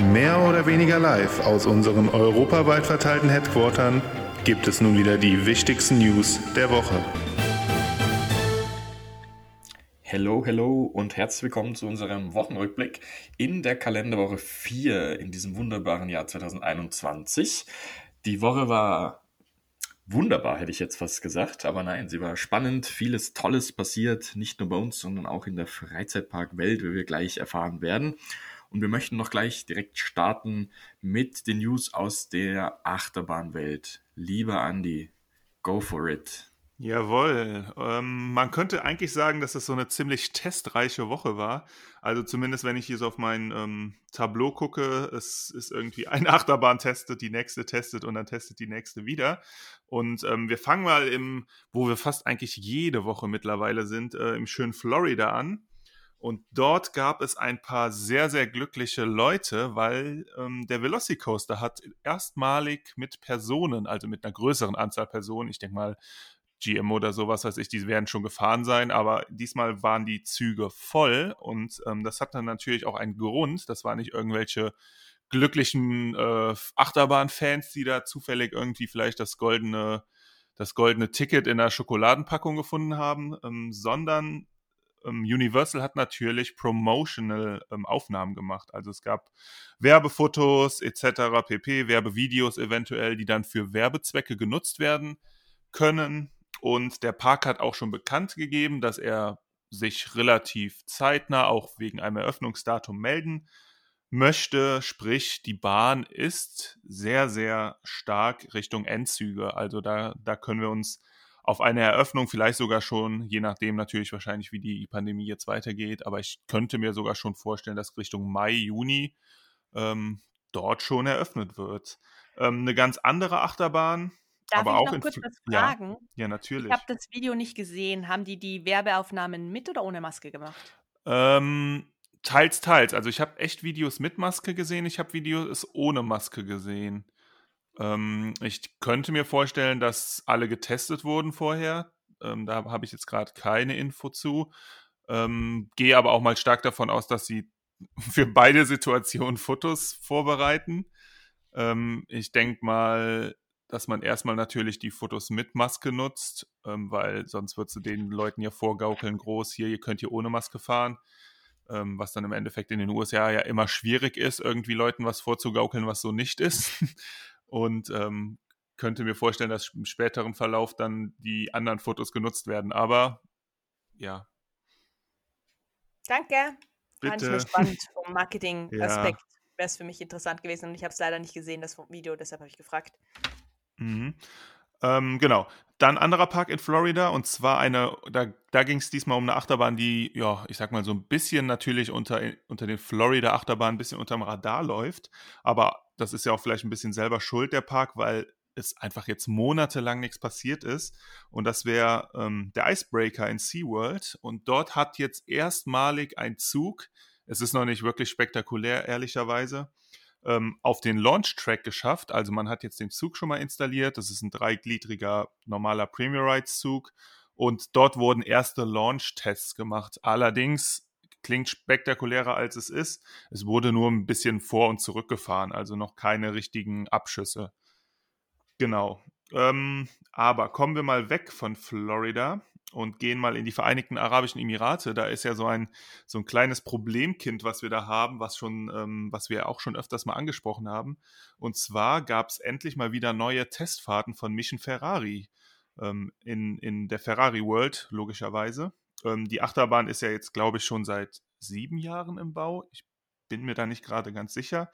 Mehr oder weniger live aus unseren europaweit verteilten Headquartern gibt es nun wieder die wichtigsten News der Woche. Hello, hello und herzlich willkommen zu unserem Wochenrückblick in der Kalenderwoche 4 in diesem wunderbaren Jahr 2021. Die Woche war wunderbar, hätte ich jetzt fast gesagt, aber nein, sie war spannend, vieles Tolles passiert, nicht nur bei uns, sondern auch in der Freizeitparkwelt, wie wir gleich erfahren werden. Und wir möchten noch gleich direkt starten mit den News aus der Achterbahnwelt. Lieber Andy, go for it. Jawohl. Ähm, man könnte eigentlich sagen, dass es so eine ziemlich testreiche Woche war. Also zumindest, wenn ich hier so auf mein ähm, Tableau gucke, es ist irgendwie eine Achterbahn testet, die nächste testet und dann testet die nächste wieder. Und ähm, wir fangen mal im, wo wir fast eigentlich jede Woche mittlerweile sind, äh, im schönen Florida an. Und dort gab es ein paar sehr, sehr glückliche Leute, weil ähm, der Velocicoaster hat erstmalig mit Personen, also mit einer größeren Anzahl Personen, ich denke mal GM oder sowas weiß ich, die werden schon gefahren sein, aber diesmal waren die Züge voll und ähm, das hat dann natürlich auch einen Grund. Das waren nicht irgendwelche glücklichen äh, Achterbahn-Fans, die da zufällig irgendwie vielleicht das goldene, das goldene Ticket in der Schokoladenpackung gefunden haben, ähm, sondern Universal hat natürlich promotional ähm, Aufnahmen gemacht. Also es gab Werbefotos etc., pp, Werbevideos eventuell, die dann für Werbezwecke genutzt werden können. Und der Park hat auch schon bekannt gegeben, dass er sich relativ zeitnah auch wegen einem Eröffnungsdatum melden möchte. Sprich, die Bahn ist sehr, sehr stark Richtung Endzüge. Also da, da können wir uns auf eine Eröffnung vielleicht sogar schon, je nachdem natürlich wahrscheinlich, wie die Pandemie jetzt weitergeht, aber ich könnte mir sogar schon vorstellen, dass Richtung Mai, Juni ähm, dort schon eröffnet wird. Ähm, eine ganz andere Achterbahn, Darf aber ich auch noch kurz was ja, fragen? ja, Ich natürlich. habe das Video nicht gesehen. Haben die die Werbeaufnahmen mit oder ohne Maske gemacht? Ähm, teils, teils. Also ich habe echt Videos mit Maske gesehen, ich habe Videos ohne Maske gesehen. Ähm, ich könnte mir vorstellen, dass alle getestet wurden vorher. Ähm, da habe ich jetzt gerade keine Info zu. Ähm, Gehe aber auch mal stark davon aus, dass sie für beide Situationen Fotos vorbereiten. Ähm, ich denke mal, dass man erstmal natürlich die Fotos mit Maske nutzt, ähm, weil sonst würdest du den Leuten ja vorgaukeln, groß, hier, ihr könnt hier ohne Maske fahren, ähm, was dann im Endeffekt in den USA ja immer schwierig ist, irgendwie Leuten was vorzugaukeln, was so nicht ist. Und ähm, könnte mir vorstellen, dass im späteren Verlauf dann die anderen Fotos genutzt werden. Aber ja, Danke. Fand ich bitte. spannend. Vom Marketing-Aspekt Ja. wäre es für mich interessant gewesen und ich habe es leider nicht gesehen, das Video, deshalb habe ich gefragt. Mhm. Ähm, genau. Dann anderer Park in Florida und zwar eine, da, da ging es diesmal um eine Achterbahn, die, ja, ich sag mal so ein bisschen natürlich unter, unter den Florida-Achterbahnen ein bisschen unterm Radar läuft. Aber das ist ja auch vielleicht ein bisschen selber schuld, der Park, weil es einfach jetzt monatelang nichts passiert ist. Und das wäre ähm, der Icebreaker in SeaWorld. Und dort hat jetzt erstmalig ein Zug, es ist noch nicht wirklich spektakulär, ehrlicherweise, ähm, auf den Launch-Track geschafft. Also man hat jetzt den Zug schon mal installiert. Das ist ein dreigliedriger normaler Premier Rides-Zug. Und dort wurden erste Launch-Tests gemacht. Allerdings klingt spektakulärer als es ist. Es wurde nur ein bisschen vor und zurück gefahren, also noch keine richtigen Abschüsse. Genau. Ähm, aber kommen wir mal weg von Florida und gehen mal in die Vereinigten Arabischen Emirate. Da ist ja so ein, so ein kleines Problemkind, was wir da haben, was schon, ähm, was wir auch schon öfters mal angesprochen haben. Und zwar gab es endlich mal wieder neue Testfahrten von Mission Ferrari ähm, in, in der Ferrari World, logischerweise. Ähm, die Achterbahn ist ja jetzt, glaube ich, schon seit sieben Jahren im Bau. Ich bin mir da nicht gerade ganz sicher.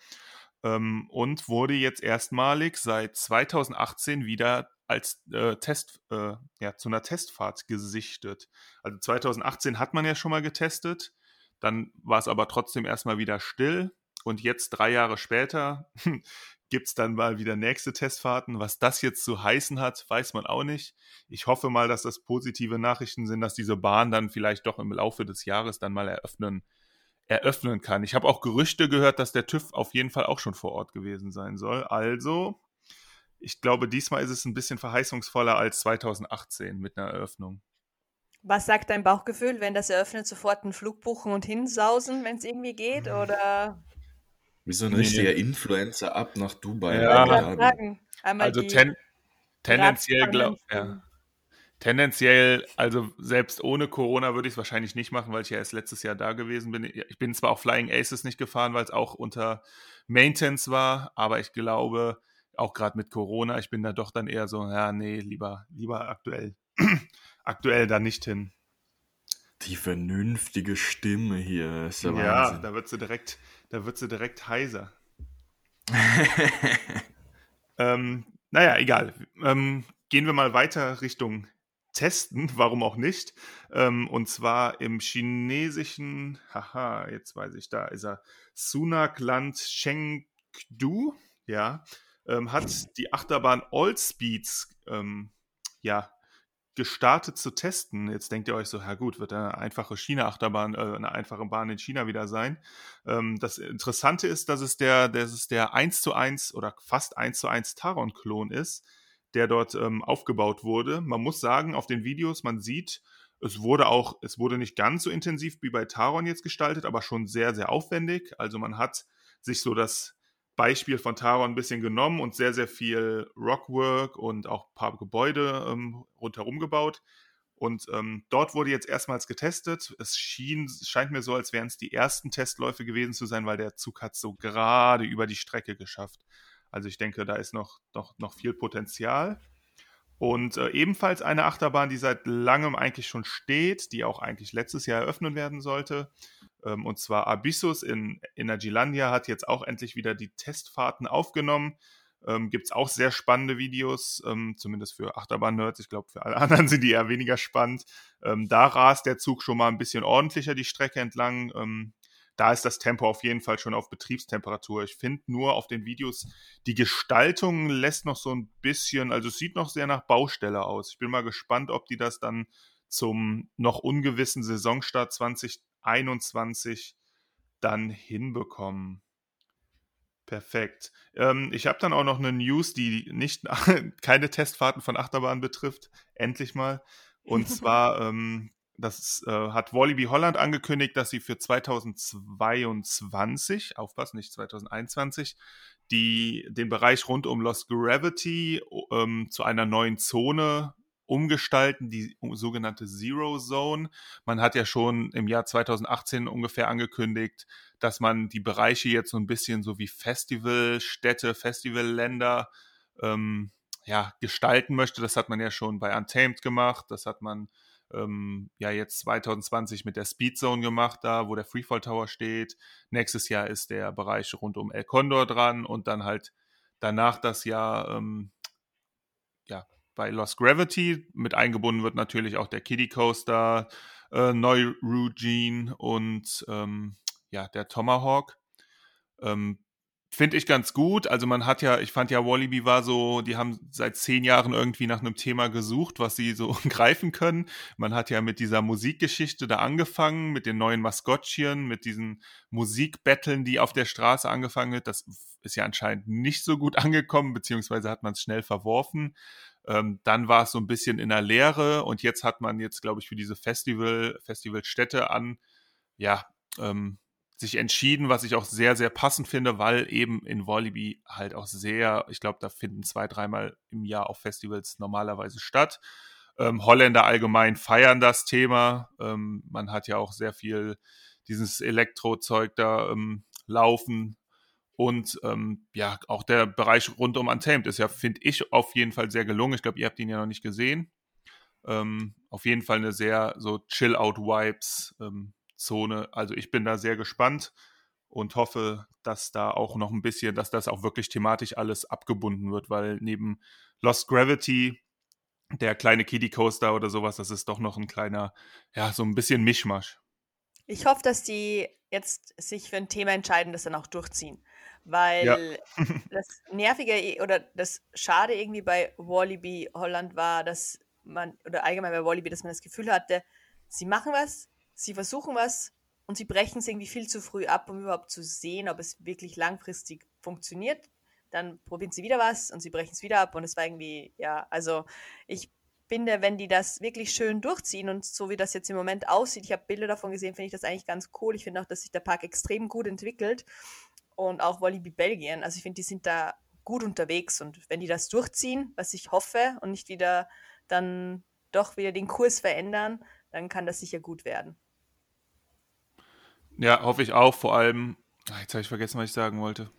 Ähm, und wurde jetzt erstmalig seit 2018 wieder als äh, Test, äh, ja, zu einer Testfahrt gesichtet. Also 2018 hat man ja schon mal getestet, dann war es aber trotzdem erstmal wieder still und jetzt drei Jahre später gibt es dann mal wieder nächste Testfahrten. Was das jetzt zu heißen hat, weiß man auch nicht. Ich hoffe mal, dass das positive Nachrichten sind, dass diese Bahn dann vielleicht doch im Laufe des Jahres dann mal eröffnen, eröffnen kann. Ich habe auch Gerüchte gehört, dass der TÜV auf jeden Fall auch schon vor Ort gewesen sein soll. Also, ich glaube, diesmal ist es ein bisschen verheißungsvoller als 2018 mit einer Eröffnung. Was sagt dein Bauchgefühl, wenn das eröffnet, sofort einen Flug buchen und hinsausen, wenn es irgendwie geht? Oder Wie so ein Nee. richtiger Influencer ab nach Dubai. Ja. Ich einmal Also ten, tendenziell, glaub, Radspannenden ja. Tendenziell, also selbst ohne Corona würde ich es wahrscheinlich nicht machen, weil ich ja erst letztes Jahr da gewesen bin. Ich bin zwar auch Flying Aces nicht gefahren, weil es auch unter Maintenance war, aber ich glaube, auch gerade mit Corona, ich bin da doch dann eher so, ja, nee, lieber, lieber aktuell, aktuell da nicht hin. Die vernünftige Stimme hier. Ist ja, Ja, Wahnsinn. da wird sie direkt, da wird sie direkt heiser. Ähm, naja, egal. Ähm, gehen wir mal weiter Richtung Testen, warum auch nicht. Ähm, und zwar im chinesischen, haha, jetzt weiß ich, da ist er, Sunak-Land Chengdu, ja, ähm, hat die Achterbahn All Speeds, ähm, ja, gestartet zu testen. Jetzt denkt ihr euch so, ja gut, wird eine einfache China-Achterbahn, äh, eine einfache Bahn in China wieder sein. Ähm, das Interessante ist, dass es der, dass es der 1 zu 1 oder fast 1 zu 1 Taron-Klon ist, der dort ähm, aufgebaut wurde. Man muss sagen, auf den Videos, man sieht, es wurde auch, es wurde nicht ganz so intensiv wie bei Taron jetzt gestaltet, aber schon sehr, sehr aufwendig. Also man hat sich so das Beispiel von Taron ein bisschen genommen und sehr, sehr viel Rockwork und auch ein paar Gebäude ähm, rundherum gebaut. Und ähm, dort wurde jetzt erstmals getestet. Es schien, scheint mir so, als wären es die ersten Testläufe gewesen zu sein, weil der Zug hat so gerade über die Strecke geschafft. Also ich denke, da ist noch, noch, noch viel Potenzial. Und äh, ebenfalls eine Achterbahn, die seit langem eigentlich schon steht, die auch eigentlich letztes Jahr eröffnet werden sollte. Ähm, und zwar Abyssus in Energylandia hat jetzt auch endlich wieder die Testfahrten aufgenommen. Ähm, Gibt es auch sehr spannende Videos, ähm, zumindest für Achterbahn-Nerds. Ich glaube, für alle anderen sind die eher weniger spannend. Ähm, da rast der Zug schon mal ein bisschen ordentlicher die Strecke entlang. Da ist das Tempo auf jeden Fall schon auf Betriebstemperatur. Ich finde nur auf den Videos, die Gestaltung lässt noch so ein bisschen, also es sieht noch sehr nach Baustelle aus. Ich bin mal gespannt, ob die das dann zum noch ungewissen Saisonstart 2021 dann hinbekommen. Perfekt. Ähm, ich habe dann auch noch eine News, die nicht keine Testfahrten von Achterbahnen betrifft. Endlich mal. Und zwar ähm, das äh, hat Wallaby Holland angekündigt, dass sie für 2022, aufpassen, nicht 2021, die, den Bereich rund um Lost Gravity ähm, zu einer neuen Zone umgestalten, die sogenannte Zero Zone. Man hat ja schon im Jahr 2018 ungefähr angekündigt, dass man die Bereiche jetzt so ein bisschen so wie Festivalstädte, Festivalländer ähm, ja, gestalten möchte. Das hat man ja schon bei Untamed gemacht, das hat man ähm, ja jetzt 2020 mit der Speed Zone gemacht, da wo der Freefall Tower steht. Nächstes Jahr ist der Bereich rund um El Condor dran und dann halt danach das Jahr ähm, ja bei Lost Gravity mit eingebunden wird natürlich auch der Kiddie Coaster, äh, Neu Rugine und ähm, ja der Tomahawk. Ähm, Finde ich ganz gut. Also man hat ja, ich fand ja, Wallaby war so, die haben seit zehn Jahren irgendwie nach einem Thema gesucht, was sie so greifen können. Man hat ja mit dieser Musikgeschichte da angefangen, mit den neuen Maskottchen, mit diesen Musikbetteln, die auf der Straße angefangen wird. Das ist ja anscheinend nicht so gut angekommen, beziehungsweise hat man es schnell verworfen. Ähm, dann war es so ein bisschen in der Leere und jetzt hat man jetzt, glaube ich, für diese Festival, Festivalstätte an, ja, ähm, sich entschieden, was ich auch sehr, sehr passend finde, weil eben in Wallaby halt auch sehr, ich glaube, da finden zwei, dreimal im Jahr auch Festivals normalerweise statt. Ähm, Holländer allgemein feiern das Thema. Ähm, man hat ja auch sehr viel dieses Elektrozeug da ähm, laufen. Und ähm, ja, auch der Bereich rund um Untamed ist ja, finde ich, auf jeden Fall sehr gelungen. Ich glaube, ihr habt ihn ja noch nicht gesehen. Ähm, auf jeden Fall eine sehr so Chill-Out-Vibes ähm, Zone. Also ich bin da sehr gespannt und hoffe, dass da auch noch ein bisschen, dass das auch wirklich thematisch alles abgebunden wird, weil neben Lost Gravity, der kleine Kiddie Coaster oder sowas, das ist doch noch ein kleiner, ja, so ein bisschen Mischmasch. Ich hoffe, dass die jetzt sich für ein Thema entscheiden, das dann auch durchziehen. Weil Ja. das Nervige oder das Schade irgendwie bei Wallaby Holland war, dass man, oder allgemein bei Wallaby, dass man das Gefühl hatte, sie machen was, sie versuchen was und sie brechen es irgendwie viel zu früh ab, um überhaupt zu sehen, ob es wirklich langfristig funktioniert. Dann probieren sie wieder was und sie brechen es wieder ab und es war irgendwie, ja, also ich finde, wenn die das wirklich schön durchziehen und so wie das jetzt im Moment aussieht, ich habe Bilder davon gesehen, finde ich das eigentlich ganz cool. Ich finde auch, dass sich der Park extrem gut entwickelt und auch Volleyball Belgien. Also ich finde, die sind da gut unterwegs und wenn die das durchziehen, was ich hoffe und nicht wieder dann doch wieder den Kurs verändern, dann kann das sicher gut werden. Ja, hoffe ich auch. Vor allem, ah, jetzt habe ich vergessen, was ich sagen wollte.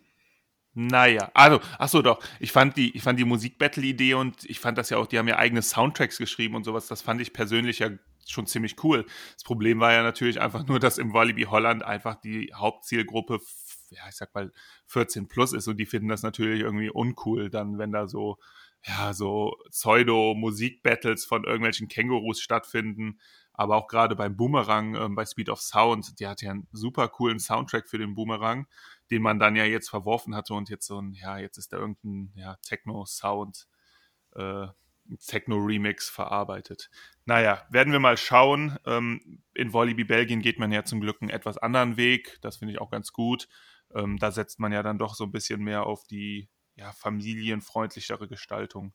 Naja, also, ach so, doch. Ich fand die, ich fand die Musik-Battle-Idee und ich fand das ja auch, die haben ja eigene Soundtracks geschrieben und sowas. Das fand ich persönlich ja schon ziemlich cool. Das Problem war ja natürlich einfach nur, dass im Walibi Holland einfach die Hauptzielgruppe, ja, ich sag mal, 14 plus ist und die finden das natürlich irgendwie uncool, dann, wenn da so, ja, so Pseudo-Musik-Battles von irgendwelchen Kängurus stattfinden aber auch gerade beim Boomerang, äh, bei Speed of Sound, der hat ja einen super coolen Soundtrack für den Boomerang, den man dann ja jetzt verworfen hatte und jetzt so ein, ja, jetzt ist da irgendein ja, Techno-Sound, äh, Techno-Remix verarbeitet. Naja, werden wir mal schauen. Ähm, in Volleyball Belgien geht man ja zum Glück einen etwas anderen Weg. Das finde ich auch ganz gut. Ähm, da setzt man ja dann doch so ein bisschen mehr auf die ja, familienfreundlichere Gestaltung.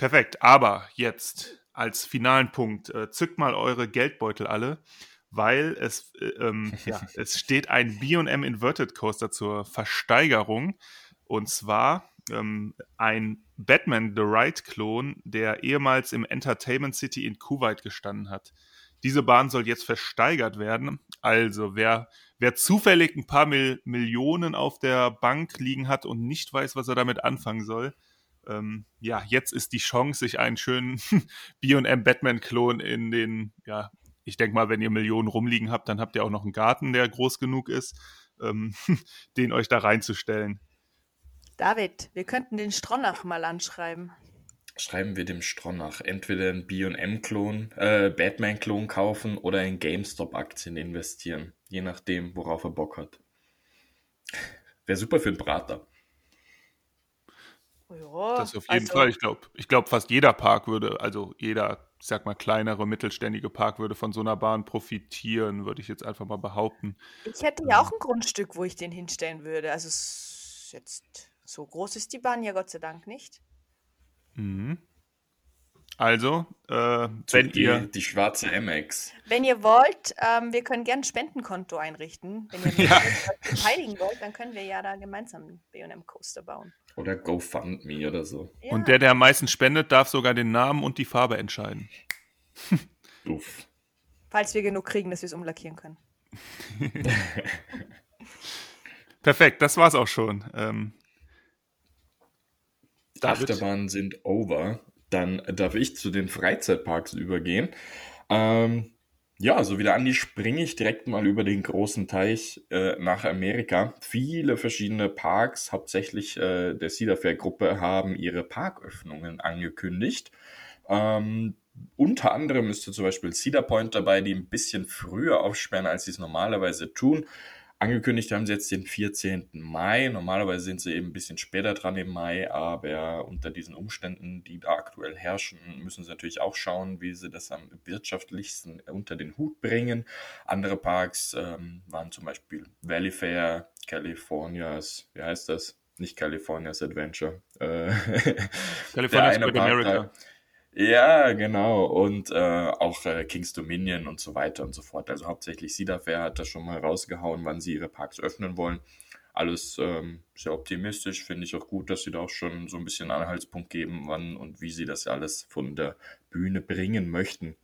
Perfekt, aber jetzt als finalen Punkt, äh, zückt mal eure Geldbeutel alle, weil es, äh, ähm, ja, es steht ein B&M Inverted Coaster zur Versteigerung und zwar ähm, ein Batman The Ride-Klon, der ehemals im Entertainment City in Kuwait gestanden hat. Diese Bahn soll jetzt versteigert werden. Also wer, wer zufällig ein paar Mil Millionen auf der Bank liegen hat und nicht weiß, was er damit anfangen soll, ähm, ja, jetzt ist die Chance, sich einen schönen B&M Batman-Klon in den, ja, ich denke mal, wenn ihr Millionen rumliegen habt, dann habt ihr auch noch einen Garten, der groß genug ist, ähm, den euch da reinzustellen. David, wir könnten den Stronach mal anschreiben. Schreiben wir dem Stronach entweder einen B&M-Klon, äh, Batman-Klon kaufen oder in GameStop-Aktien investieren, je nachdem, worauf er Bock hat. Wäre super für einen Brater. Ja, das auf jeden also, Fall. Ich glaube, ich glaub, fast jeder Park würde, also jeder, ich sag mal, kleinere, mittelständige Park würde von so einer Bahn profitieren, würde ich jetzt einfach mal behaupten. Ich hätte ja auch ein Grundstück, wo ich den hinstellen würde. Also jetzt so groß ist die Bahn ja Gott sei Dank nicht. Mhm. Also, äh, wenn die, ihr. Die schwarze MX. Wenn ihr wollt, ähm, wir können gerne ein Spendenkonto einrichten. Wenn ihr ja. beteiligen wollt, dann können wir ja da gemeinsam einen BM Coaster bauen. Oder GoFundMe oder so. Ja. Und der, der am meisten spendet, darf sogar den Namen und die Farbe entscheiden. Uff. Falls wir genug kriegen, dass wir es umlackieren können. Perfekt, das war's auch schon. Ähm, Achterbahnen sind over. Dann darf ich zu den Freizeitparks übergehen. Ähm, ja, so wie der Andi springe ich direkt mal über den großen Teich äh, nach Amerika. Viele verschiedene Parks, hauptsächlich äh, der Cedar Fair Gruppe, haben ihre Parköffnungen angekündigt. Ähm, unter anderem ist zum Beispiel Cedar Point dabei, die ein bisschen früher aufsperren, als sie es normalerweise tun. Angekündigt haben sie jetzt den 14. Mai. Normalerweise sind sie eben ein bisschen später dran im Mai, aber unter diesen Umständen, die da aktuell herrschen, müssen sie natürlich auch schauen, wie sie das am wirtschaftlichsten unter den Hut bringen. Andere Parks ähm, waren zum Beispiel Valley Fair, Californias, wie heißt das? Nicht Californias Adventure. Äh, California's Great America. Da, ja, genau. Und äh, auch äh, King's Dominion und so weiter und so fort. Also hauptsächlich Cedar Fair hat das schon mal rausgehauen, wann sie ihre Parks öffnen wollen. Alles ähm, sehr optimistisch, finde ich auch gut, dass sie da auch schon so ein bisschen Anhaltspunkt geben, wann und wie sie das alles von der Bühne bringen möchten.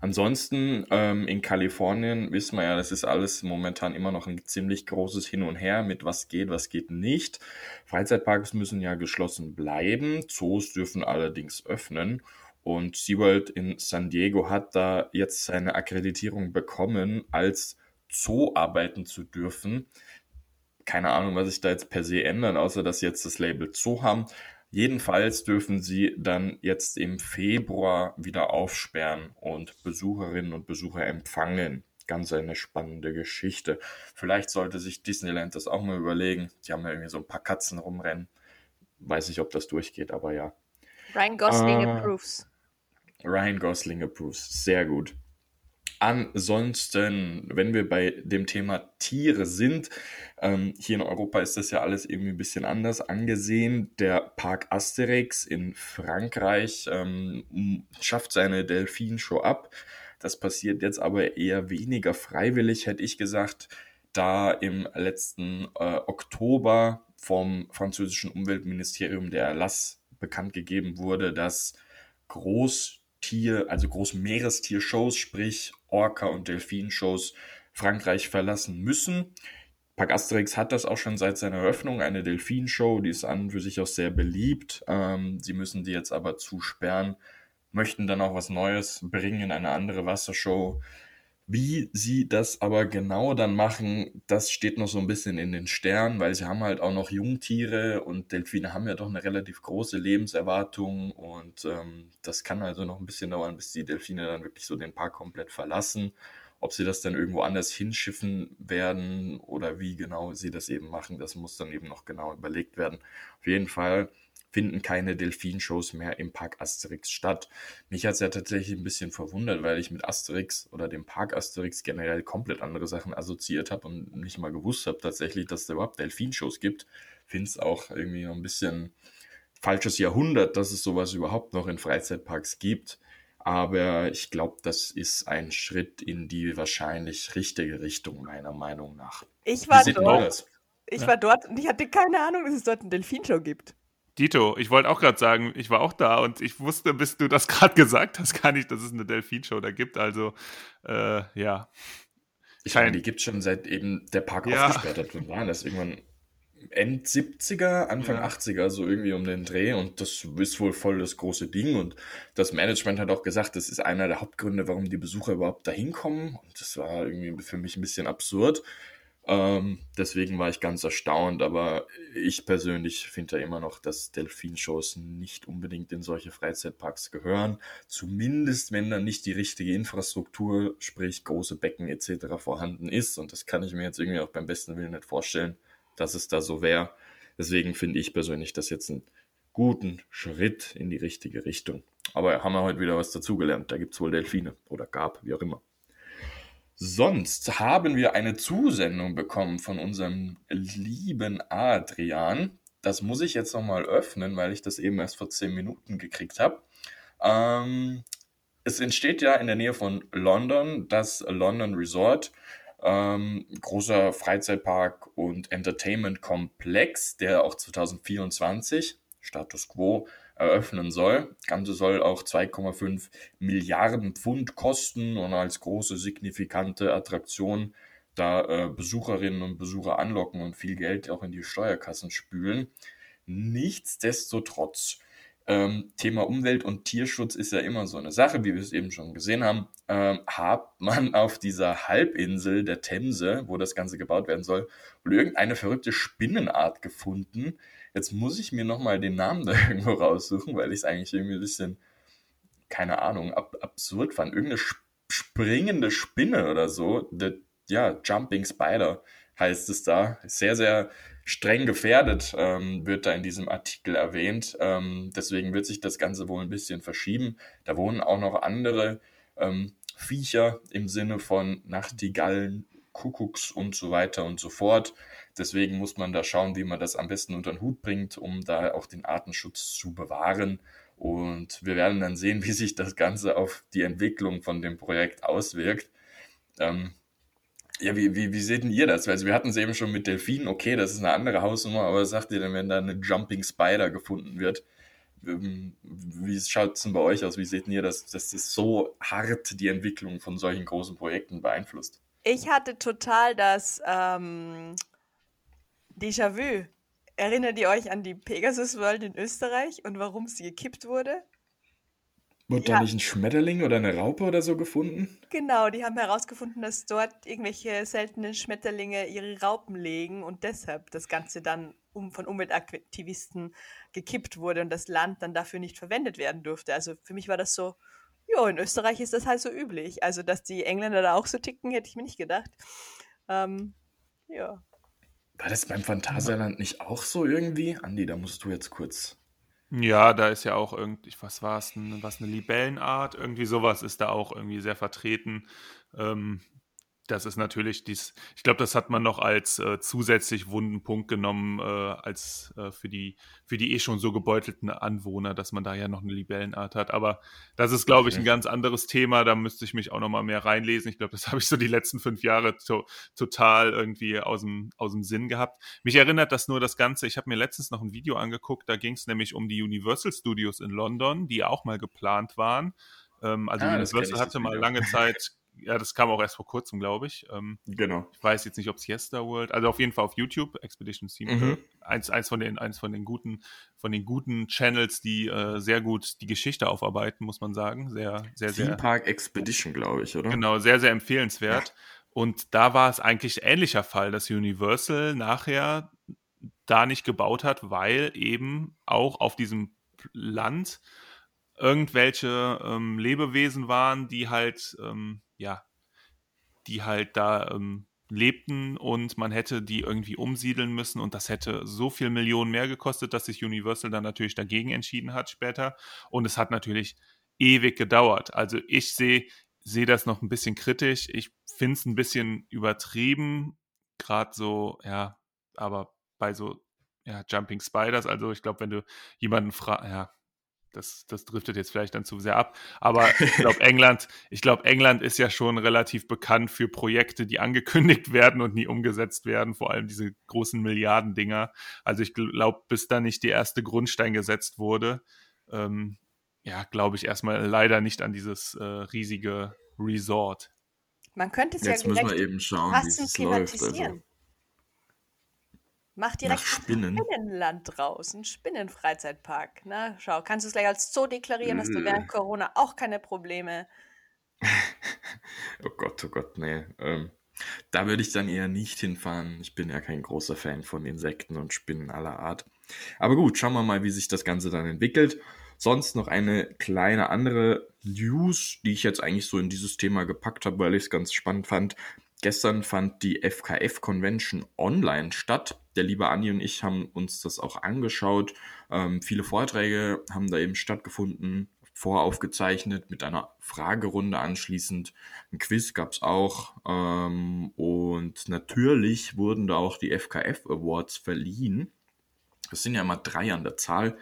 Ansonsten ähm, in Kalifornien wissen wir ja, das ist alles momentan immer noch ein ziemlich großes Hin und Her mit was geht, was geht nicht. Freizeitparks müssen ja geschlossen bleiben, Zoos dürfen allerdings öffnen. Und SeaWorld in San Diego hat da jetzt seine Akkreditierung bekommen, als Zoo arbeiten zu dürfen. Keine Ahnung, was sich da jetzt per se ändert, außer dass sie jetzt das Label Zoo haben. Jedenfalls dürfen sie dann jetzt im Februar wieder aufsperren und Besucherinnen und Besucher empfangen. Ganz eine spannende Geschichte. Vielleicht sollte sich Disneyland das auch mal überlegen. Die haben ja irgendwie so ein paar Katzen rumrennen. Weiß nicht, ob das durchgeht, aber ja. Ryan Gosling äh, approves. Ryan Gosling approves. Sehr gut. Ansonsten, wenn wir bei dem Thema Tiere sind, ähm, hier in Europa ist das ja alles irgendwie ein bisschen anders angesehen. Der Park Asterix in Frankreich ähm, schafft seine Delfinshow ab. Das passiert jetzt aber eher weniger freiwillig, hätte ich gesagt. da im letzten äh, Oktober vom französischen Umweltministerium der Erlass bekannt gegeben wurde, dass Großtier, also Großmeerestiershows, sprich Orca- und Delfinshows, Frankreich verlassen müssen. Park Asterix hat das auch schon seit seiner Eröffnung, eine Delfinshow, die ist an und für sich auch sehr beliebt. Ähm, sie müssen die jetzt aber zusperren, möchten dann auch was Neues bringen, eine andere Wassershow. Wie sie das aber genau dann machen, das steht noch so ein bisschen in den Sternen, weil sie haben halt auch noch Jungtiere und Delfine haben ja doch eine relativ große Lebenserwartung und ähm, das kann also noch ein bisschen dauern, bis die Delfine dann wirklich so den Park komplett verlassen. Ob sie das dann irgendwo anders hinschiffen werden oder wie genau sie das eben machen, das muss dann eben noch genau überlegt werden. Auf jeden Fall finden keine Delfinshows mehr im Park Asterix statt. Mich hat es ja tatsächlich ein bisschen verwundert, weil ich mit Asterix oder dem Park Asterix generell komplett andere Sachen assoziiert habe und nicht mal gewusst habe tatsächlich, dass es da überhaupt Delfinshows gibt. Finde es auch irgendwie noch ein bisschen falsches Jahrhundert, dass es sowas überhaupt noch in Freizeitparks gibt. Aber ich glaube, das ist ein Schritt in die wahrscheinlich richtige Richtung, meiner Meinung nach. Ich war dort. Ich ja? war dort und ich hatte keine Ahnung, dass es dort eine Delfinshow gibt. Dito, ich wollte auch gerade sagen, ich war auch da und ich wusste, bis du das gerade gesagt hast, gar nicht, dass es eine Delfinshow da gibt. Also, äh, ja. Ich meine, die gibt es schon seit eben der Park ja. aufgesperrt hat. Wann war das? Irgendwann End 70er, Anfang ja. 80er, so irgendwie um den Dreh. Und das ist wohl voll das große Ding. Und das Management hat auch gesagt, das ist einer der Hauptgründe, warum die Besucher überhaupt da hinkommen. Und das war irgendwie für mich ein bisschen absurd. Ähm, deswegen war ich ganz erstaunt, aber ich persönlich finde ja immer noch, dass Delfinshows nicht unbedingt in solche Freizeitparks gehören. Zumindest wenn dann nicht die richtige Infrastruktur, sprich große Becken etc. vorhanden ist. Und das kann ich mir jetzt irgendwie auch beim besten Willen nicht vorstellen, dass es da so wäre. Deswegen finde ich persönlich das jetzt einen guten Schritt in die richtige Richtung. Aber haben wir heute wieder was dazugelernt. Da gibt es wohl Delfine oder gab, wie auch immer. Sonst haben wir eine Zusendung bekommen von unserem lieben Adrian. Das muss ich jetzt nochmal öffnen, weil ich das eben erst vor 10 Minuten gekriegt habe. Ähm, es entsteht ja in der Nähe von London das London Resort. Ähm, großer Freizeitpark und Entertainment-Komplex, der auch 2024, Status Quo, eröffnen soll. Das Ganze soll auch 2,5 Milliarden Pfund kosten und als große signifikante Attraktion da äh, Besucherinnen und Besucher anlocken und viel Geld auch in die Steuerkassen spülen. Nichtsdestotrotz, ähm, Thema Umwelt und Tierschutz ist ja immer so eine Sache, wie wir es eben schon gesehen haben. Ähm, hat man auf dieser Halbinsel der Themse, wo das Ganze gebaut werden soll, wohl irgendeine verrückte Spinnenart gefunden, Jetzt muss ich mir nochmal den Namen da irgendwo raussuchen, weil ich es eigentlich irgendwie ein bisschen, keine Ahnung, ab absurd fand. Irgendeine springende Spinne oder so. The, ja, Jumping Spider heißt es da. Sehr, sehr streng gefährdet, ähm, wird da in diesem Artikel erwähnt. Ähm, deswegen wird sich das Ganze wohl ein bisschen verschieben. Da wohnen auch noch andere ähm, Viecher im Sinne von Nachtigallen, Kuckucks und so weiter und so fort. Deswegen muss man da schauen, wie man das am besten unter den Hut bringt, um da auch den Artenschutz zu bewahren. Und wir werden dann sehen, wie sich das Ganze auf die Entwicklung von dem Projekt auswirkt. Ähm, ja, wie, wie, wie seht ihr das? Also wir hatten es eben schon mit Delfinen, okay, das ist eine andere Hausnummer, aber was sagt ihr denn, wenn da eine Jumping Spider gefunden wird? Ähm, wie schaut es denn bei euch aus? Wie seht ihr das, dass das so hart die Entwicklung von solchen großen Projekten beeinflusst? Ich hatte total das ähm, Déjà-vu. Erinnert ihr euch an die Pegasus World in Österreich und warum sie gekippt wurde? Wurde da nicht ein Schmetterling oder eine Raupe oder so gefunden? Genau, die haben herausgefunden, dass dort irgendwelche seltenen Schmetterlinge ihre Raupen legen und deshalb das Ganze dann um, von Umweltaktivisten gekippt wurde und das Land dann dafür nicht verwendet werden durfte. Also für mich war das so, ja, in Österreich ist das halt so üblich. Also, dass die Engländer da auch so ticken, hätte ich mir nicht gedacht. Ähm, ja. War das beim Phantasialand nicht auch so irgendwie? Andi, da musst du jetzt kurz. Ja, da ist ja auch irgendwie, was war es, was eine Libellenart, irgendwie sowas ist da auch irgendwie sehr vertreten. Ähm, das ist natürlich dies, ich glaube, das hat man noch als äh, zusätzlich wunden Punkt genommen, äh, als äh, für die, für die eh schon so gebeutelten Anwohner, dass man da ja noch eine Libellenart hat. Aber das ist, glaube ich, ein ganz anderes Thema. Da müsste ich mich auch noch mal mehr reinlesen. Ich glaube, das habe ich so die letzten fünf Jahre to total irgendwie aus dem, aus dem Sinn gehabt. Mich erinnert das nur das Ganze. Ich habe mir letztens noch ein Video angeguckt. Da ging es nämlich um die Universal Studios in London, die auch mal geplant waren. Ähm, also ah, Universal hatte mal lange Zeit ja, das kam auch erst vor kurzem, glaube ich. Ähm, genau. Ich weiß jetzt nicht, ob es Yesterworld, also auf jeden Fall auf YouTube, Expedition Team, mhm. eins, eins von den, eins von den guten, von den guten Channels, die äh, sehr gut die Geschichte aufarbeiten, muss man sagen. Sehr, sehr, Theme sehr. Park Expedition, glaube ich, oder? Genau, sehr, sehr empfehlenswert. Ja. Und da war es eigentlich ähnlicher Fall, dass Universal nachher da nicht gebaut hat, weil eben auch auf diesem Land irgendwelche ähm, Lebewesen waren, die halt ähm, ja, die halt da ähm, lebten und man hätte die irgendwie umsiedeln müssen und das hätte so viel Millionen mehr gekostet, dass sich Universal dann natürlich dagegen entschieden hat später und es hat natürlich ewig gedauert. Also ich sehe sehe das noch ein bisschen kritisch. Ich finde es ein bisschen übertrieben, gerade so, ja, aber bei so ja, Jumping Spiders, also ich glaube, wenn du jemanden fragst, ja, das, das driftet jetzt vielleicht dann zu sehr ab. Aber ich glaube, England, ich glaube, England ist ja schon relativ bekannt für Projekte, die angekündigt werden und nie umgesetzt werden, vor allem diese großen Milliardendinger. Also ich glaube, bis da nicht die erste Grundstein gesetzt wurde, ähm, ja, glaube ich erstmal leider nicht an dieses äh, riesige Resort. Man könnte es jetzt ja müssen wir eben schauen, wie es läuft. Also. Mach direkt Nach Spinnen. ein Spinnenland draus, ein Spinnenfreizeitpark. Na, schau, kannst du es gleich als Zoo deklarieren, hast du während Corona auch keine Probleme. oh Gott, oh Gott, nee. Ähm, da würde ich dann eher nicht hinfahren. Ich bin ja kein großer Fan von Insekten und Spinnen aller Art. Aber gut, schauen wir mal, wie sich das Ganze dann entwickelt. Sonst noch eine kleine andere News, die ich jetzt eigentlich so in dieses Thema gepackt habe, weil ich es ganz spannend fand. Gestern fand die FKF Convention online statt. Der liebe Andi und ich haben uns das auch angeschaut. Ähm, viele Vorträge haben da eben stattgefunden, voraufgezeichnet mit einer Fragerunde anschließend. Ein Quiz gab es auch. Ähm, und natürlich wurden da auch die FKF Awards verliehen. Es sind ja immer drei an der Zahl.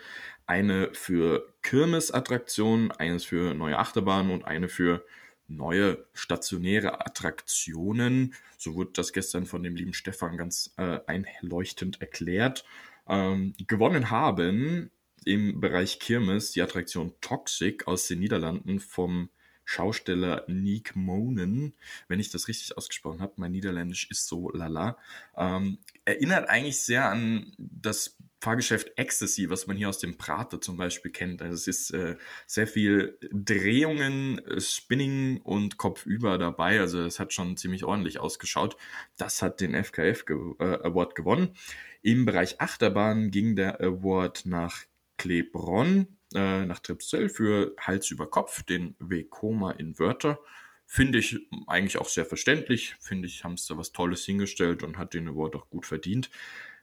Eine für Kirmesattraktionen, eines für neue Achterbahnen und eine für neue stationäre Attraktionen. So wurde das gestern von dem lieben Stefan ganz äh, einleuchtend erklärt. Ähm, gewonnen haben im Bereich Kirmes die Attraktion Toxic aus den Niederlanden vom Schausteller Nick Monen, wenn ich das richtig ausgesprochen habe. Mein Niederländisch ist so lala. Ähm, erinnert eigentlich sehr an das Fahrgeschäft Ecstasy, was man hier aus dem Prater zum Beispiel kennt. Also es ist äh, sehr viel Drehungen, äh, Spinning und Kopfüber dabei. Also es hat schon ziemlich ordentlich ausgeschaut. Das hat den FKF ge äh, Award gewonnen. Im Bereich Achterbahn ging der Award nach Klebron, äh, nach Tripsel für Hals über Kopf, den Vekoma Inverter. Finde ich eigentlich auch sehr verständlich. Finde ich, haben es da was Tolles hingestellt und hat den Award auch gut verdient.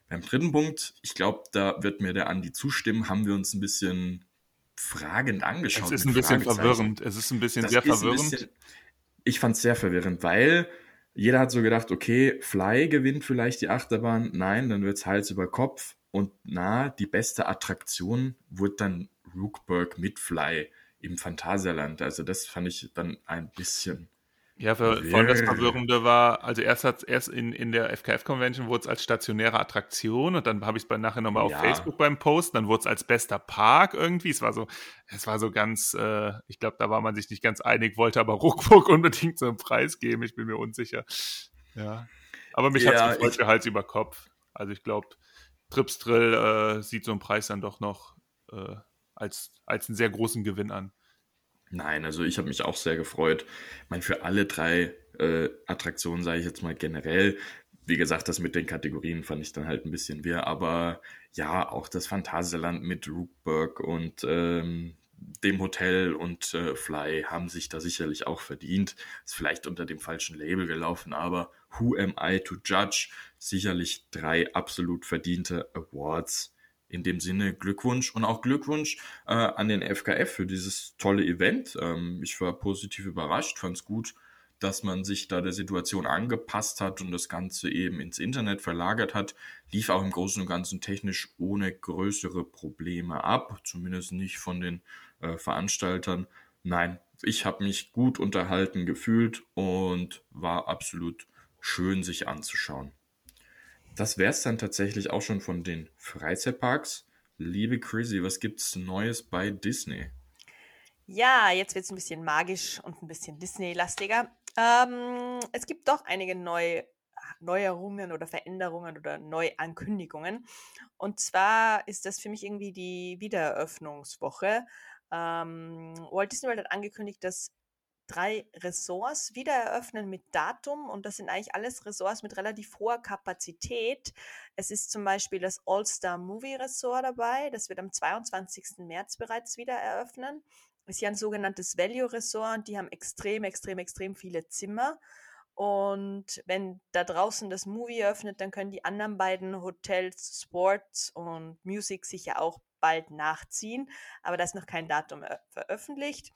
Beim dritten Punkt, ich glaube, da wird mir der Andi zustimmen, haben wir uns ein bisschen fragend angeschaut. Es ist ein bisschen verwirrend. Es ist ein bisschen das sehr verwirrend. Bisschen, ich fand es sehr verwirrend, weil jeder hat so gedacht, okay, Fly gewinnt vielleicht die Achterbahn. Nein, dann wird es Hals über Kopf. Und na, die beste Attraktion wurde dann Rookburg mit Fly im Phantasialand. Also das fand ich dann ein bisschen ja, für, vor allem das Verwirrende war, also erst hat erst in, in der FKF-Convention wurde es als stationäre Attraktion und dann habe ich es nachher nochmal auf ja. Facebook beim Post, dann wurde es als bester Park irgendwie. Es war so, es war so ganz, äh, ich glaube, da war man sich nicht ganz einig, wollte aber Ruckburg unbedingt so einen Preis geben, ich bin mir unsicher. Ja. Aber mich ja, hat es gefreut, Hals über Kopf. Also ich glaube, Trips Drill äh, sieht so einen Preis dann doch noch äh, als, als einen sehr großen Gewinn an. Nein, also ich habe mich auch sehr gefreut. Ich meine, für alle drei äh, Attraktionen sage ich jetzt mal generell. Wie gesagt, das mit den Kategorien fand ich dann halt ein bisschen wir, aber ja, auch das Phantasialand mit Rookburg und ähm, dem Hotel und äh, Fly haben sich da sicherlich auch verdient. Ist vielleicht unter dem falschen Label gelaufen, aber Who am I to judge? Sicherlich drei absolut verdiente Awards in dem Sinne Glückwunsch und auch Glückwunsch äh, an den FKF für dieses tolle Event. Ähm, ich war positiv überrascht, fand es gut, dass man sich da der Situation angepasst hat und das Ganze eben ins Internet verlagert hat, lief auch im Großen und Ganzen technisch ohne größere Probleme ab, zumindest nicht von den äh, Veranstaltern. Nein, ich habe mich gut unterhalten gefühlt und war absolut schön sich anzuschauen. Das wäre es dann tatsächlich auch schon von den Freizeitparks. Liebe Chrissy, was gibt's Neues bei Disney? Ja, jetzt wird es ein bisschen magisch und ein bisschen Disney-lastiger. Ähm, es gibt doch einige neue Neuerungen oder Veränderungen oder Neuankündigungen. Und zwar ist das für mich irgendwie die Wiedereröffnungswoche. Ähm, Walt Disney World hat angekündigt, dass drei Ressorts wieder eröffnen mit Datum und das sind eigentlich alles Ressorts mit relativ hoher Kapazität. Es ist zum Beispiel das All-Star Movie Ressort dabei, das wird am 22. März bereits wieder eröffnen. Ist ja ein sogenanntes Value Ressort und die haben extrem, extrem, extrem viele Zimmer. Und wenn da draußen das Movie öffnet, dann können die anderen beiden Hotels, Sports und Music sich ja auch bald nachziehen. Aber da ist noch kein Datum veröffentlicht.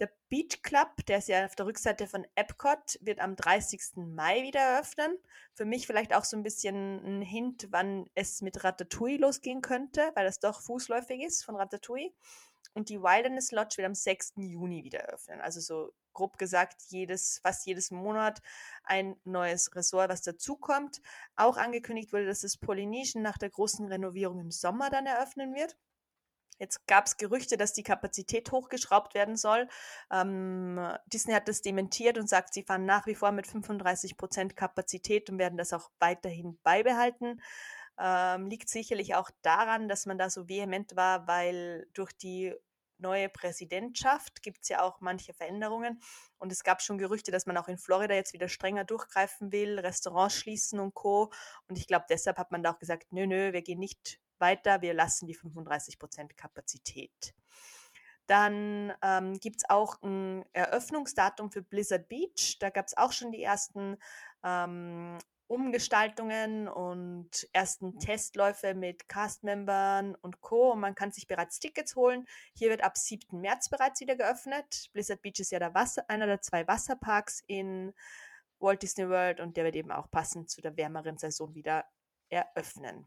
Der Beach Club, der ist ja auf der Rückseite von Epcot, wird am 30. Mai wieder eröffnen. Für mich vielleicht auch so ein bisschen ein Hint, wann es mit Ratatouille losgehen könnte, weil das doch fußläufig ist von Ratatouille. Und die Wilderness Lodge wird am 6. Juni wieder eröffnen. Also so grob gesagt, jedes, fast jedes Monat ein neues Ressort, was dazukommt. Auch angekündigt wurde, dass das Polynesian nach der großen Renovierung im Sommer dann eröffnen wird. Jetzt gab es Gerüchte, dass die Kapazität hochgeschraubt werden soll. Ähm, Disney hat das dementiert und sagt, sie fahren nach wie vor mit 35 Prozent Kapazität und werden das auch weiterhin beibehalten. Ähm, liegt sicherlich auch daran, dass man da so vehement war, weil durch die neue Präsidentschaft gibt es ja auch manche Veränderungen. Und es gab schon Gerüchte, dass man auch in Florida jetzt wieder strenger durchgreifen will, Restaurants schließen und Co. Und ich glaube, deshalb hat man da auch gesagt, nö, nö, wir gehen nicht weiter, wir lassen die 35% Kapazität. Dann ähm, gibt es auch ein Eröffnungsdatum für Blizzard Beach. Da gab es auch schon die ersten ähm, Umgestaltungen und ersten Testläufe mit Castmembern und Co. Und man kann sich bereits Tickets holen. Hier wird ab 7. März bereits wieder geöffnet. Blizzard Beach ist ja der Wasser, einer der zwei Wasserparks in Walt Disney World und der wird eben auch passend zu der wärmeren Saison wieder eröffnen.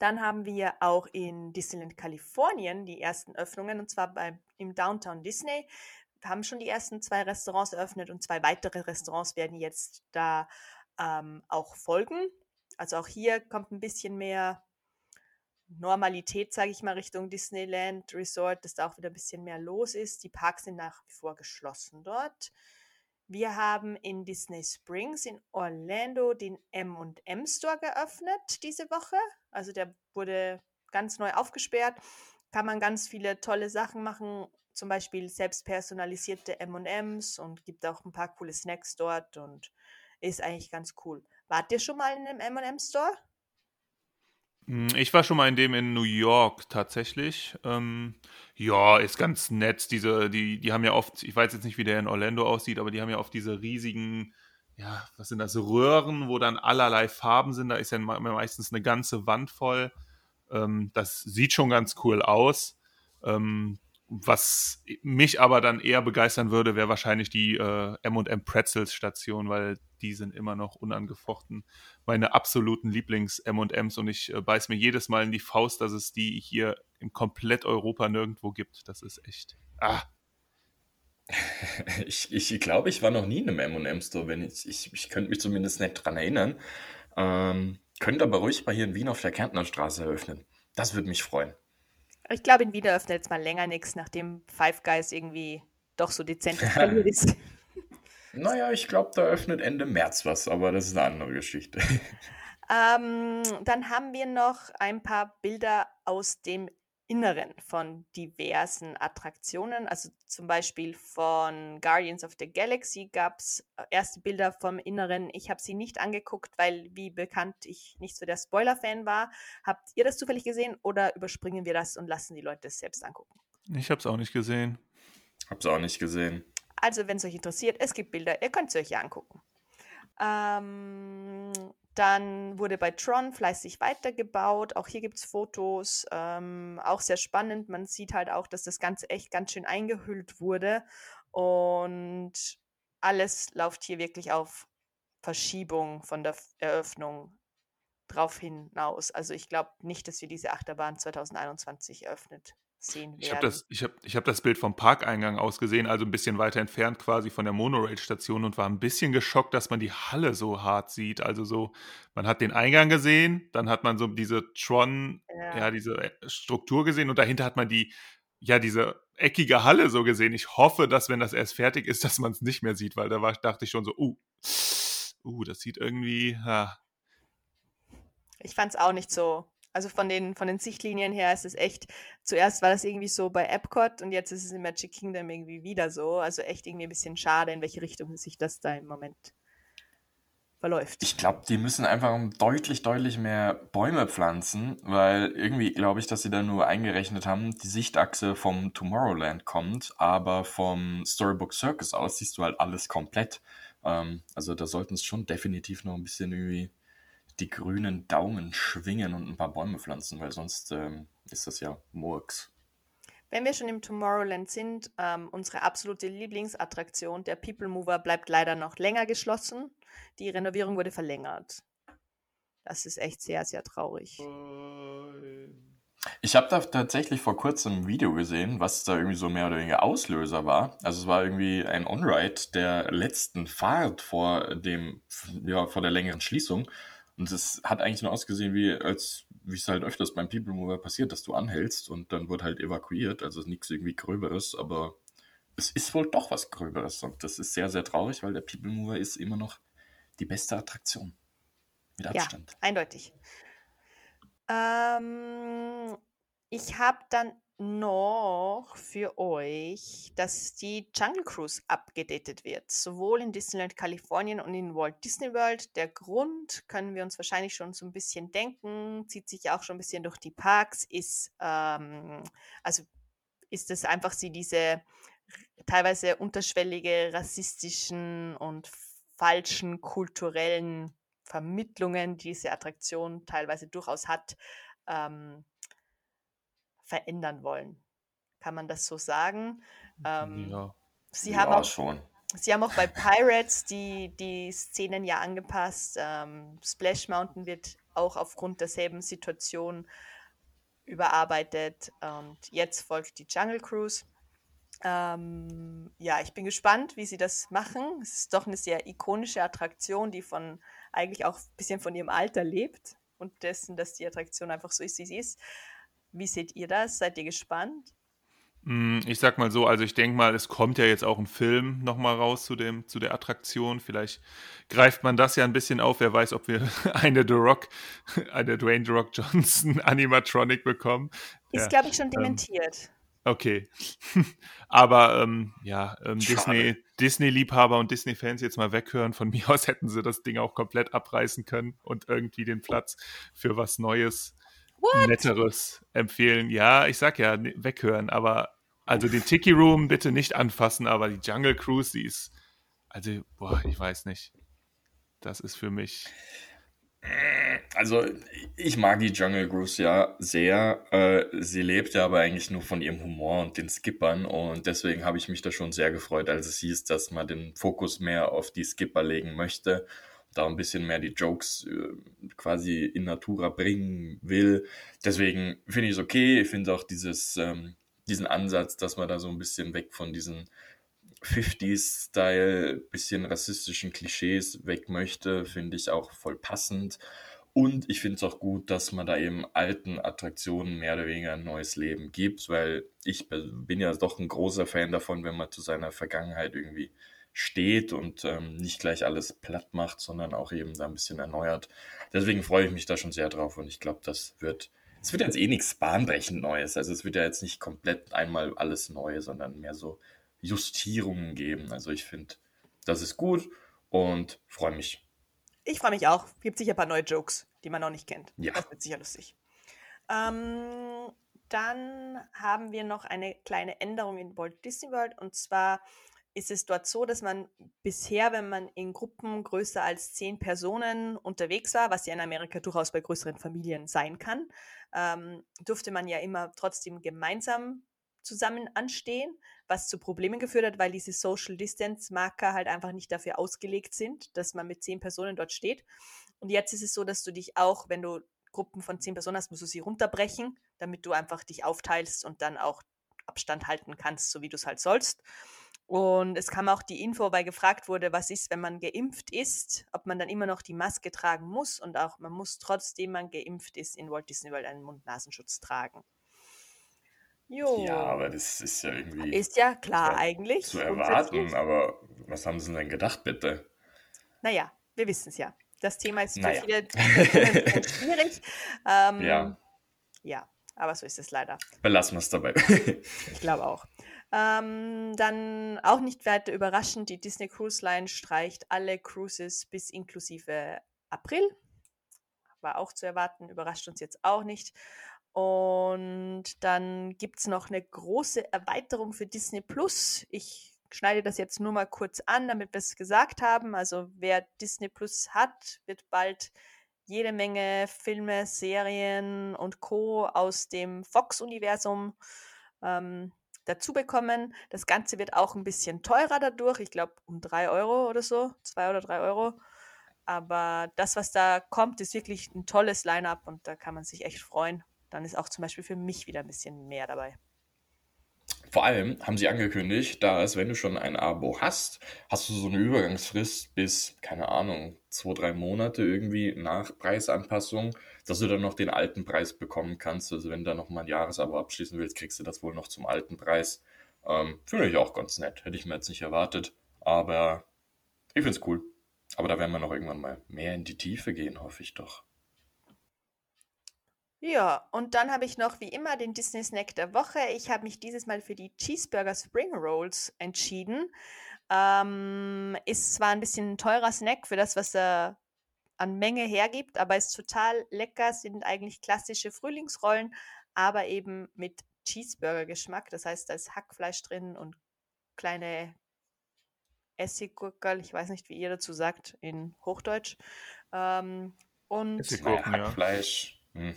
Dann haben wir auch in Disneyland Kalifornien die ersten Öffnungen und zwar bei, im Downtown Disney. Wir haben schon die ersten zwei Restaurants eröffnet und zwei weitere Restaurants werden jetzt da ähm, auch folgen. Also auch hier kommt ein bisschen mehr Normalität, sage ich mal, Richtung Disneyland Resort, dass da auch wieder ein bisschen mehr los ist. Die Parks sind nach wie vor geschlossen dort. Wir haben in Disney Springs in Orlando den M&M Store geöffnet diese Woche. Also der wurde ganz neu aufgesperrt. Kann man ganz viele tolle Sachen machen, zum Beispiel selbst personalisierte M&Ms und gibt auch ein paar coole Snacks dort und ist eigentlich ganz cool. Wart ihr schon mal in einem M&M Store? Hm, ich war schon mal in dem in New York tatsächlich. Ähm, ja, ist ganz nett. Diese, die, die haben ja oft, ich weiß jetzt nicht, wie der in Orlando aussieht, aber die haben ja oft diese riesigen, ja, was sind das, Röhren, wo dann allerlei Farben sind. Da ist ja meistens eine ganze Wand voll. Ähm, das sieht schon ganz cool aus. Ähm, was mich aber dann eher begeistern würde, wäre wahrscheinlich die äh, M&M Pretzels Station, weil die sind immer noch unangefochten meine absoluten Lieblings-M&Ms und ich äh, beiß mir jedes Mal in die Faust, dass es die hier in komplett Europa nirgendwo gibt. Das ist echt. Ah. Ich, ich glaube, ich war noch nie in einem M&M-Store, wenn ich, ich, ich könnte mich zumindest nicht dran erinnern. Ähm, könnt aber ruhig mal hier in Wien auf der Kärntner Straße eröffnen. Das würde mich freuen. Ich glaube, in Wien eröffnet jetzt mal länger nichts, nachdem Five Guys irgendwie doch so dezent ist. Naja, ich glaube, da öffnet Ende März was, aber das ist eine andere Geschichte. Ähm, dann haben wir noch ein paar Bilder aus dem Inneren von diversen Attraktionen. Also zum Beispiel von Guardians of the Galaxy gab es äh, erste Bilder vom Inneren. Ich habe sie nicht angeguckt, weil, wie bekannt, ich nicht so der Spoiler-Fan war. Habt ihr das zufällig gesehen oder überspringen wir das und lassen die Leute es selbst angucken? Ich habe es auch nicht gesehen. Habe es auch nicht gesehen. Also, wenn es euch interessiert, es gibt Bilder, ihr könnt es euch ja angucken. Ähm, dann wurde bei Tron fleißig weitergebaut. Auch hier gibt es Fotos. Ähm, auch sehr spannend. Man sieht halt auch, dass das Ganze echt ganz schön eingehüllt wurde. Und alles läuft hier wirklich auf Verschiebung von der Eröffnung drauf hinaus. Also ich glaube nicht, dass wir diese Achterbahn 2021 eröffnet sehen werden. Ich habe das, ich hab, ich hab das Bild vom Parkeingang aus gesehen, also ein bisschen weiter entfernt quasi von der Monorail-Station und war ein bisschen geschockt, dass man die Halle so hart sieht. Also so, man hat den Eingang gesehen, dann hat man so diese Tron, ja, ja diese äh, Struktur gesehen und dahinter hat man die, ja, diese eckige Halle so gesehen. Ich hoffe, dass wenn das erst fertig ist, dass man es nicht mehr sieht, weil da war, dachte ich schon so, uh, uh, das sieht irgendwie, ja. Ich fand es auch nicht so also von den, von den Sichtlinien her ist es echt, zuerst war das irgendwie so bei Epcot und jetzt ist es in Magic Kingdom irgendwie wieder so. Also echt irgendwie ein bisschen schade, in welche Richtung sich das da im Moment verläuft. Ich glaube, die müssen einfach deutlich, deutlich mehr Bäume pflanzen, weil irgendwie glaube ich, dass sie da nur eingerechnet haben, die Sichtachse vom Tomorrowland kommt, aber vom Storybook Circus aus siehst du halt alles komplett. Ähm, also da sollten es schon definitiv noch ein bisschen irgendwie die grünen Daumen schwingen und ein paar Bäume pflanzen, weil sonst ähm, ist das ja Murks. Wenn wir schon im Tomorrowland sind, ähm, unsere absolute Lieblingsattraktion, der People Mover, bleibt leider noch länger geschlossen. Die Renovierung wurde verlängert. Das ist echt sehr, sehr traurig. Ich habe da tatsächlich vor kurzem ein Video gesehen, was da irgendwie so mehr oder weniger Auslöser war. Also es war irgendwie ein On-Ride der letzten Fahrt vor dem, ja, vor der längeren Schließung. Und es hat eigentlich nur ausgesehen, wie als wie es halt öfters beim People Mover passiert, dass du anhältst und dann wird halt evakuiert. Also nichts irgendwie Gröberes, aber es ist wohl doch was Gröberes. Und das ist sehr, sehr traurig, weil der People Mover ist immer noch die beste Attraktion. Mit Abstand. Ja, eindeutig. Ähm, ich habe dann noch für euch, dass die Jungle Cruise abgedatet wird, sowohl in Disneyland Kalifornien und in Walt Disney World. Der Grund können wir uns wahrscheinlich schon so ein bisschen denken, zieht sich auch schon ein bisschen durch die Parks, ist, ähm, also ist es einfach sie diese teilweise unterschwellige rassistischen und falschen kulturellen Vermittlungen, die diese Attraktion teilweise durchaus hat, ähm, verändern wollen. Kann man das so sagen? Ähm, ja. Sie haben ja, auch, schon. Sie haben auch bei Pirates die, die Szenen ja angepasst. Ähm, Splash Mountain wird auch aufgrund derselben Situation überarbeitet. Und jetzt folgt die Jungle Cruise. Ähm, ja, ich bin gespannt, wie sie das machen. Es ist doch eine sehr ikonische Attraktion, die von eigentlich auch ein bisschen von ihrem Alter lebt und dessen, dass die Attraktion einfach so ist, wie sie ist. Wie seht ihr das? Seid ihr gespannt? Mm, ich sag mal so, also ich denke mal, es kommt ja jetzt auch ein Film nochmal raus zu, dem, zu der Attraktion. Vielleicht greift man das ja ein bisschen auf. Wer weiß, ob wir eine The Rock, eine Dwayne The Rock Johnson Animatronic bekommen. Ist, ja, glaube ich, schon ähm, dementiert. Ähm, okay. Aber ähm, ja, ähm, Disney, Disney-Liebhaber und Disney-Fans jetzt mal weghören. Von mir aus hätten sie das Ding auch komplett abreißen können und irgendwie den Platz für was Neues What? Netteres empfehlen. Ja, ich sag ja, weghören, aber also den Tiki Room bitte nicht anfassen, aber die Jungle Cruise, die ist, also, boah, ich weiß nicht. Das ist für mich. Also, ich mag die Jungle Cruise ja sehr. Äh, sie lebt ja aber eigentlich nur von ihrem Humor und den Skippern und deswegen habe ich mich da schon sehr gefreut, als es hieß, dass man den Fokus mehr auf die Skipper legen möchte da ein bisschen mehr die Jokes äh, quasi in Natura bringen will. Deswegen finde ich es okay. Ich finde auch dieses, ähm, diesen Ansatz, dass man da so ein bisschen weg von diesen 50s-Style, bisschen rassistischen Klischees weg möchte, finde ich auch voll passend. Und ich finde es auch gut, dass man da eben alten Attraktionen mehr oder weniger ein neues Leben gibt, weil ich bin ja doch ein großer Fan davon, wenn man zu seiner Vergangenheit irgendwie steht und ähm, nicht gleich alles platt macht, sondern auch eben da ein bisschen erneuert. Deswegen freue ich mich da schon sehr drauf und ich glaube, das wird, es wird jetzt eh nichts bahnbrechend Neues. Also es wird ja jetzt nicht komplett einmal alles neu, sondern mehr so Justierungen geben. Also ich finde, das ist gut und freue mich. Ich freue mich auch. Gibt sicher ein paar neue Jokes, die man noch nicht kennt. Ja. Das wird sicher lustig. Ähm, dann haben wir noch eine kleine Änderung in Walt Disney World und zwar ist es dort so, dass man bisher, wenn man in Gruppen größer als zehn Personen unterwegs war, was ja in Amerika durchaus bei größeren Familien sein kann, ähm, durfte man ja immer trotzdem gemeinsam zusammen anstehen, was zu Problemen geführt hat, weil diese Social Distance Marker halt einfach nicht dafür ausgelegt sind, dass man mit zehn Personen dort steht. Und jetzt ist es so, dass du dich auch, wenn du Gruppen von zehn Personen hast, musst du sie runterbrechen, damit du einfach dich aufteilst und dann auch Abstand halten kannst, so wie du es halt sollst. Und es kam auch die Info, weil gefragt wurde, was ist, wenn man geimpft ist, ob man dann immer noch die Maske tragen muss und auch man muss trotzdem man geimpft ist in Walt Disney World einen Mund-Nasenschutz tragen. Jo. Ja, aber das ist ja irgendwie. Ist ja klar eigentlich. Zu erwarten, aber was haben sie denn gedacht, bitte? Naja, wir wissen es ja. Das Thema ist für naja. viele schwierig. Ähm, ja. Ja, aber so ist es leider. Belassen wir es dabei. ich glaube auch. Ähm, dann auch nicht weiter überraschend, die Disney Cruise Line streicht alle Cruises bis inklusive April. War auch zu erwarten, überrascht uns jetzt auch nicht. Und dann gibt es noch eine große Erweiterung für Disney Plus. Ich schneide das jetzt nur mal kurz an, damit wir es gesagt haben. Also wer Disney Plus hat, wird bald jede Menge Filme, Serien und Co. aus dem Fox-Universum ähm, dazu bekommen. Das Ganze wird auch ein bisschen teurer dadurch. Ich glaube um drei Euro oder so, zwei oder drei Euro. Aber das, was da kommt, ist wirklich ein tolles Line-up und da kann man sich echt freuen. Dann ist auch zum Beispiel für mich wieder ein bisschen mehr dabei. Vor allem haben sie angekündigt, dass wenn du schon ein Abo hast, hast du so eine Übergangsfrist bis, keine Ahnung, zwei, drei Monate irgendwie nach Preisanpassung, dass du dann noch den alten Preis bekommen kannst. Also wenn du dann noch mal ein Jahresabo abschließen willst, kriegst du das wohl noch zum alten Preis. Ähm, finde ich auch ganz nett. Hätte ich mir jetzt nicht erwartet. Aber ich finde es cool. Aber da werden wir noch irgendwann mal mehr in die Tiefe gehen, hoffe ich doch. Ja, und dann habe ich noch wie immer den Disney Snack der Woche. Ich habe mich dieses Mal für die Cheeseburger Spring Rolls entschieden. Ähm, ist zwar ein bisschen ein teurer Snack für das, was er an Menge hergibt, aber ist total lecker, sind eigentlich klassische Frühlingsrollen, aber eben mit Cheeseburger-Geschmack. Das heißt, da ist Hackfleisch drin und kleine Essiggurkel, ich weiß nicht, wie ihr dazu sagt in Hochdeutsch. Ähm, und Essiggurken, ja. Hackfleisch. Hm.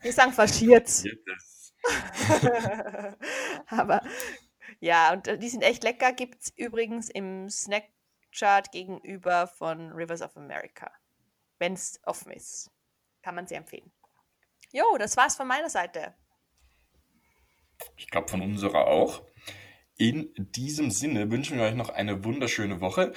Wir sagen faschiert. Aber ja, und äh, die sind echt lecker. Gibt es übrigens im Snackchart gegenüber von Rivers of America. Wenn es offen ist. Kann man sie empfehlen. Jo, das war's von meiner Seite. Ich glaube, von unserer auch. In diesem Sinne wünschen wir euch noch eine wunderschöne Woche.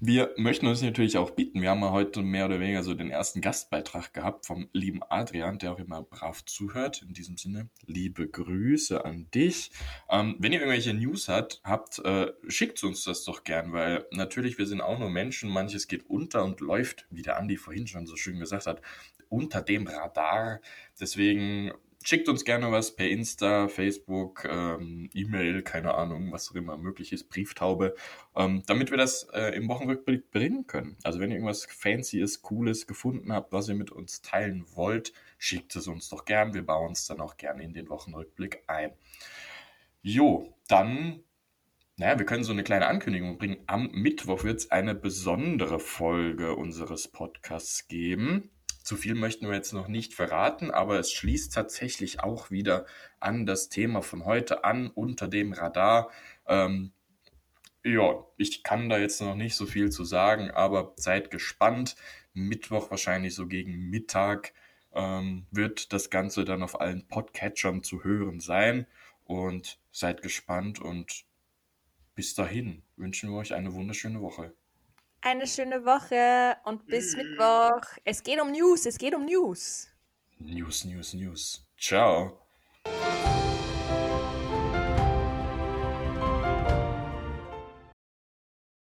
Wir möchten uns natürlich auch bieten. Wir haben ja heute mehr oder weniger so den ersten Gastbeitrag gehabt vom lieben Adrian, der auch immer brav zuhört. In diesem Sinne, liebe Grüße an dich. Ähm, wenn ihr irgendwelche News hat, habt, äh, schickt uns das doch gern, weil natürlich, wir sind auch nur Menschen. Manches geht unter und läuft, wie der Andi vorhin schon so schön gesagt hat, unter dem Radar. Deswegen schickt uns gerne was per Insta, Facebook, ähm, E-Mail, keine Ahnung, was auch immer möglich ist, Brieftaube, ähm, damit wir das äh, im Wochenrückblick bringen können. Also wenn ihr irgendwas Fancyes, Cooles gefunden habt, was ihr mit uns teilen wollt, schickt es uns doch gern. Wir bauen es dann auch gerne in den Wochenrückblick ein. Jo, dann naja, wir können so eine kleine Ankündigung bringen. Am Mittwoch wird es eine besondere Folge unseres Podcasts geben. Zu viel möchten wir jetzt noch nicht verraten, aber es schließt tatsächlich auch wieder an das Thema von heute an, unter dem Radar. Ähm, ja, ich kann da jetzt noch nicht so viel zu sagen, aber seid gespannt. Mittwoch wahrscheinlich so gegen Mittag ähm, wird das Ganze dann auf allen Podcatchern zu hören sein. Und seid gespannt und bis dahin wünschen wir euch eine wunderschöne Woche. Eine schöne Woche und bis Mittwoch. Es geht um News, es geht um News. News, News, News. Ciao.